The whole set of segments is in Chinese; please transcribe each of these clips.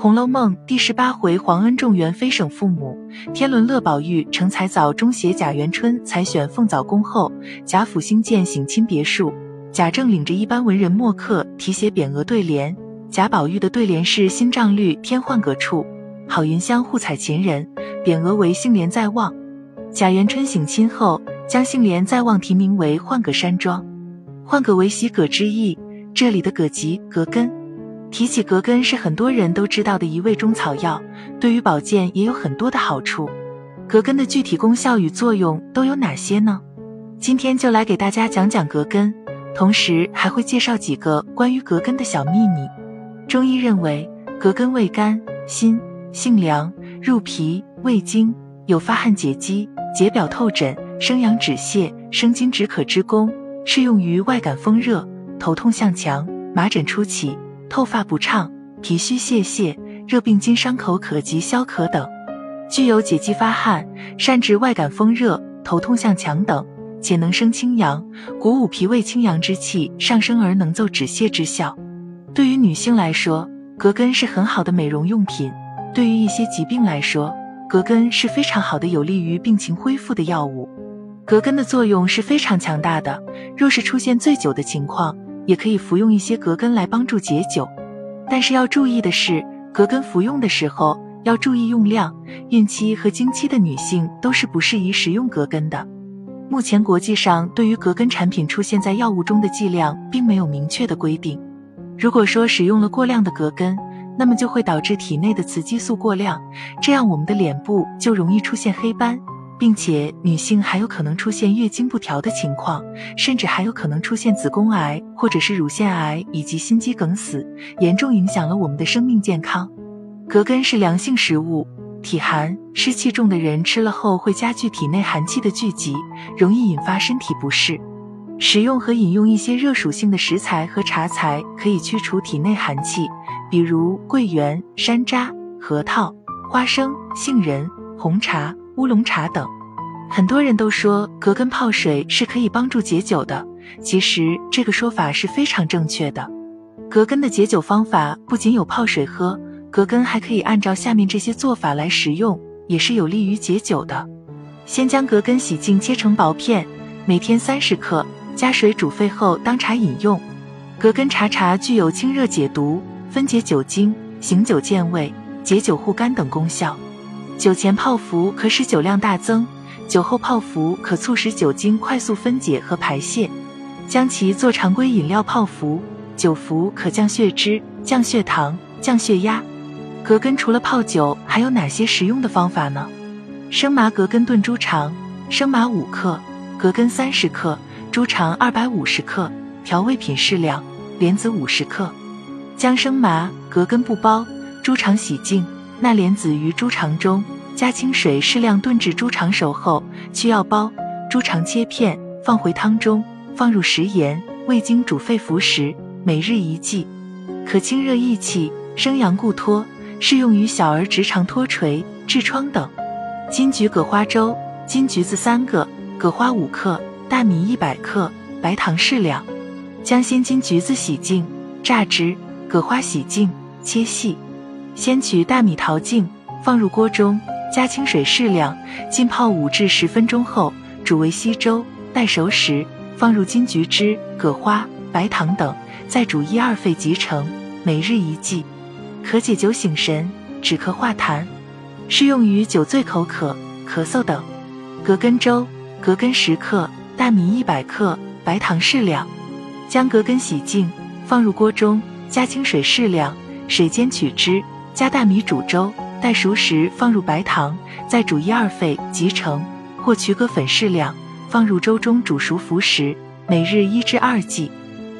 《红楼梦》第十八回，皇恩重元妃省父母，天伦乐宝玉成才早中写贾元春采选凤藻宫后，贾府兴建省亲别墅，贾政领着一班文人墨客题写匾额对联。贾宝玉的对联是“新帐绿天换阁处，好云香互采前人”，匾额为“杏帘在望”。贾元春省亲后，将“杏帘在望”题名为“换阁山庄”，换阁为喜葛之意，这里的葛即葛根。提起葛根，是很多人都知道的一味中草药，对于保健也有很多的好处。葛根的具体功效与作用都有哪些呢？今天就来给大家讲讲葛根，同时还会介绍几个关于葛根的小秘密。中医认为，葛根味甘辛，性凉，入脾胃经，有发汗解肌、解表透疹、生阳止泻、生津止渴之功，适用于外感风热、头痛向强、麻疹初起。透发不畅、脾虚泄泻、热病经伤口渴及消渴等，具有解肌发汗、善治外感风热、头痛向强等，且能生清阳，鼓舞脾胃清阳之气上升而能奏止泻之效。对于女性来说，葛根是很好的美容用品；对于一些疾病来说，葛根是非常好的有利于病情恢复的药物。葛根的作用是非常强大的，若是出现醉酒的情况。也可以服用一些葛根来帮助解酒，但是要注意的是，葛根服用的时候要注意用量。孕期和经期的女性都是不适宜食用葛根的。目前国际上对于葛根产品出现在药物中的剂量并没有明确的规定。如果说使用了过量的葛根，那么就会导致体内的雌激素过量，这样我们的脸部就容易出现黑斑。并且女性还有可能出现月经不调的情况，甚至还有可能出现子宫癌或者是乳腺癌以及心肌梗死，严重影响了我们的生命健康。葛根是凉性食物，体寒湿气重的人吃了后会加剧体内寒气的聚集，容易引发身体不适。食用和饮用一些热属性的食材和茶材可以驱除体内寒气，比如桂圆、山楂、核桃、花生、杏仁、红茶。乌龙茶等，很多人都说葛根泡水是可以帮助解酒的。其实这个说法是非常正确的。葛根的解酒方法不仅有泡水喝，葛根还可以按照下面这些做法来食用，也是有利于解酒的。先将葛根洗净切成薄片，每天三十克，加水煮沸后当茶饮用。葛根茶茶具有清热解毒、分解酒精、醒酒健胃、解酒护肝等功效。酒前泡服可使酒量大增，酒后泡服可促使酒精快速分解和排泄。将其做常规饮料泡服，酒服可降血脂、降血糖、降血压。葛根除了泡酒，还有哪些实用的方法呢？生麻葛根炖猪肠：生麻五克，葛根三十克，猪肠二百五十克，调味品适量，莲子五十克。将生麻、葛根不包，猪肠洗净。纳莲子于猪肠中，加清水适量炖至猪肠熟后，去药包，猪肠切片，放回汤中，放入食盐，味精煮沸服食，每日一剂，可清热益气、生阳固脱，适用于小儿直肠脱垂、痔疮等。金桔葛花粥：金橘子三个，葛花五克，大米一百克，白糖适量。将鲜金橘子洗净，榨汁；葛花洗净，切细。先取大米淘净，放入锅中，加清水适量，浸泡五至十分钟后，煮为稀粥。待熟时，放入金桔汁、葛花、白糖等，再煮一二沸即成。每日一剂，可解酒醒神、止咳化痰，适用于酒醉口渴、咳嗽等。葛根粥：葛根十克，大米一百克，白糖适量。将葛根洗净，放入锅中，加清水适量，水煎取汁。加大米煮粥，待熟时放入白糖，再煮一二沸即成。或取葛粉适量，放入粥中煮熟服食。每日一至二剂，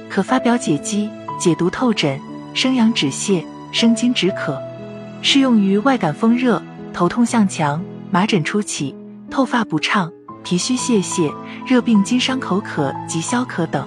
可发表解肌、解毒透疹、生阳止泻、生津止渴，适用于外感风热、头痛向强、麻疹初起、透发不畅、脾虚泄泻、热病经伤口渴及消渴等。